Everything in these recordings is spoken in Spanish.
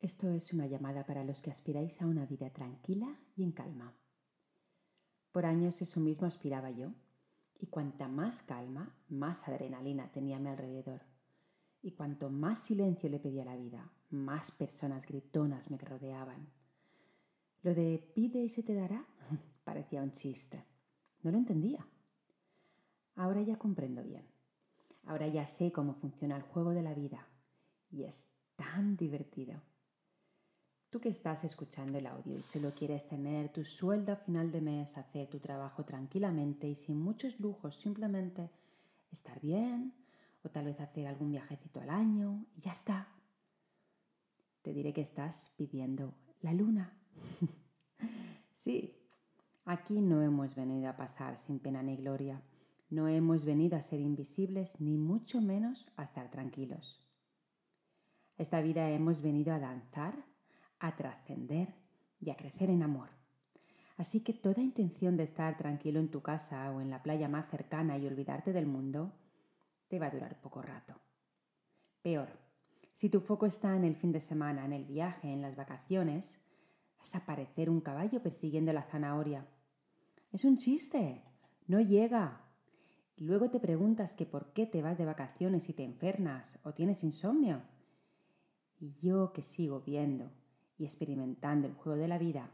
Esto es una llamada para los que aspiráis a una vida tranquila y en calma. Por años eso mismo aspiraba yo, y cuanta más calma, más adrenalina tenía a mi alrededor. Y cuanto más silencio le pedía la vida, más personas gritonas me rodeaban. Lo de pide y se te dará parecía un chiste. No lo entendía. Ahora ya comprendo bien. Ahora ya sé cómo funciona el juego de la vida. Y es tan divertido. Tú que estás escuchando el audio y solo quieres tener tu sueldo a final de mes, hacer tu trabajo tranquilamente y sin muchos lujos, simplemente estar bien o tal vez hacer algún viajecito al año y ya está. Te diré que estás pidiendo la luna. sí, aquí no hemos venido a pasar sin pena ni gloria. No hemos venido a ser invisibles ni mucho menos a estar tranquilos. Esta vida hemos venido a danzar a trascender y a crecer en amor. Así que toda intención de estar tranquilo en tu casa o en la playa más cercana y olvidarte del mundo te va a durar poco rato. Peor, si tu foco está en el fin de semana, en el viaje, en las vacaciones, vas a un caballo persiguiendo la zanahoria. Es un chiste, no llega. Y luego te preguntas que por qué te vas de vacaciones y te enfermas o tienes insomnio. Y yo que sigo viendo y experimentando el juego de la vida,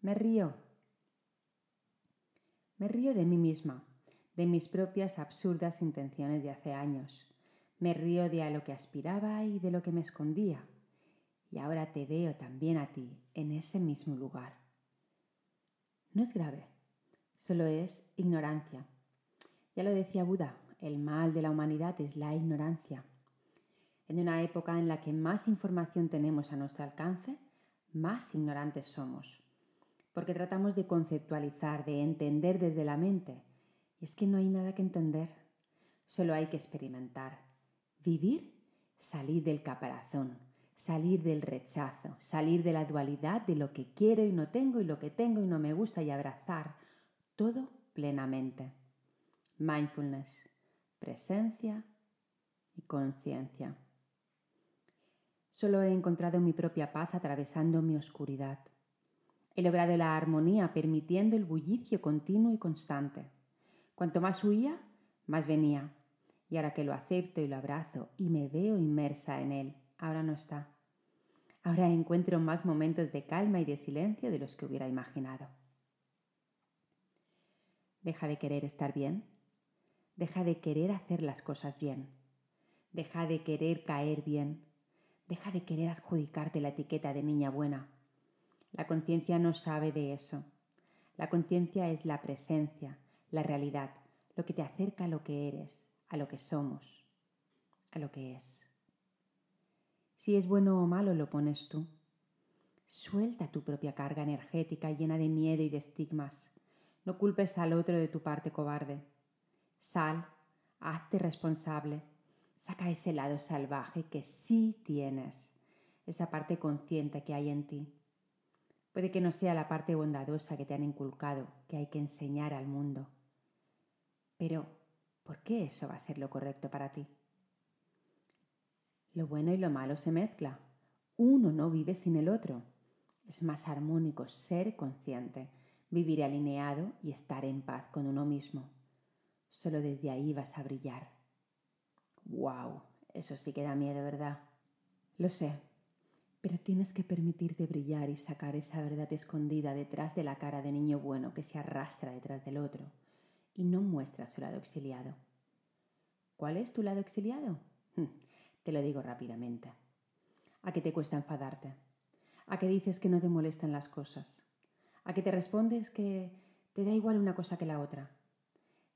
me río. Me río de mí misma, de mis propias absurdas intenciones de hace años. Me río de a lo que aspiraba y de lo que me escondía. Y ahora te veo también a ti en ese mismo lugar. No es grave, solo es ignorancia. Ya lo decía Buda, el mal de la humanidad es la ignorancia. En una época en la que más información tenemos a nuestro alcance, más ignorantes somos. Porque tratamos de conceptualizar, de entender desde la mente. Y es que no hay nada que entender. Solo hay que experimentar. Vivir, salir del caparazón, salir del rechazo, salir de la dualidad de lo que quiero y no tengo y lo que tengo y no me gusta y abrazar todo plenamente. Mindfulness, presencia y conciencia. Solo he encontrado mi propia paz atravesando mi oscuridad. He logrado la armonía permitiendo el bullicio continuo y constante. Cuanto más huía, más venía. Y ahora que lo acepto y lo abrazo y me veo inmersa en él, ahora no está. Ahora encuentro más momentos de calma y de silencio de los que hubiera imaginado. Deja de querer estar bien. Deja de querer hacer las cosas bien. Deja de querer caer bien Deja de querer adjudicarte la etiqueta de niña buena. La conciencia no sabe de eso. La conciencia es la presencia, la realidad, lo que te acerca a lo que eres, a lo que somos, a lo que es. Si es bueno o malo lo pones tú. Suelta tu propia carga energética llena de miedo y de estigmas. No culpes al otro de tu parte cobarde. Sal, hazte responsable, Saca ese lado salvaje que sí tienes, esa parte consciente que hay en ti. Puede que no sea la parte bondadosa que te han inculcado, que hay que enseñar al mundo. Pero, ¿por qué eso va a ser lo correcto para ti? Lo bueno y lo malo se mezcla. Uno no vive sin el otro. Es más armónico ser consciente, vivir alineado y estar en paz con uno mismo. Solo desde ahí vas a brillar. ¡Wow! Eso sí que da miedo, ¿verdad? Lo sé, pero tienes que permitirte brillar y sacar esa verdad escondida detrás de la cara de niño bueno que se arrastra detrás del otro y no muestra su lado exiliado. ¿Cuál es tu lado exiliado? Hm, te lo digo rápidamente. ¿A qué te cuesta enfadarte? ¿A qué dices que no te molestan las cosas? ¿A qué te respondes que te da igual una cosa que la otra?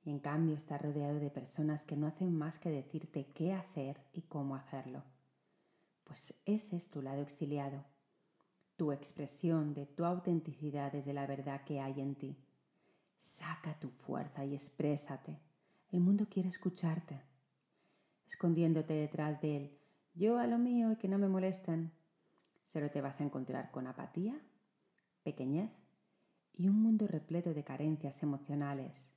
Y en cambio estás rodeado de personas que no hacen más que decirte qué hacer y cómo hacerlo. Pues ese es tu lado exiliado, tu expresión de tu autenticidad desde la verdad que hay en ti. Saca tu fuerza y exprésate. El mundo quiere escucharte. Escondiéndote detrás de él, yo a lo mío y que no me molesten, solo te vas a encontrar con apatía, pequeñez y un mundo repleto de carencias emocionales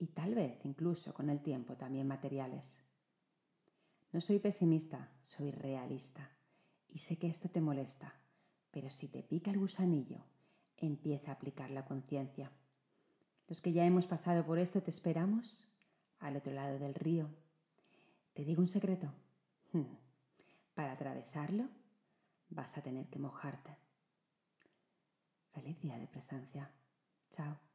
y tal vez incluso con el tiempo también materiales. No soy pesimista, soy realista Y sé que esto te molesta, pero si te pica el gusanillo, empieza a aplicar la conciencia. Los que ya hemos pasado por esto te esperamos al otro lado del río. Te digo un secreto. Para atravesarlo vas a tener que mojarte. Feliz día de presencia. Chao.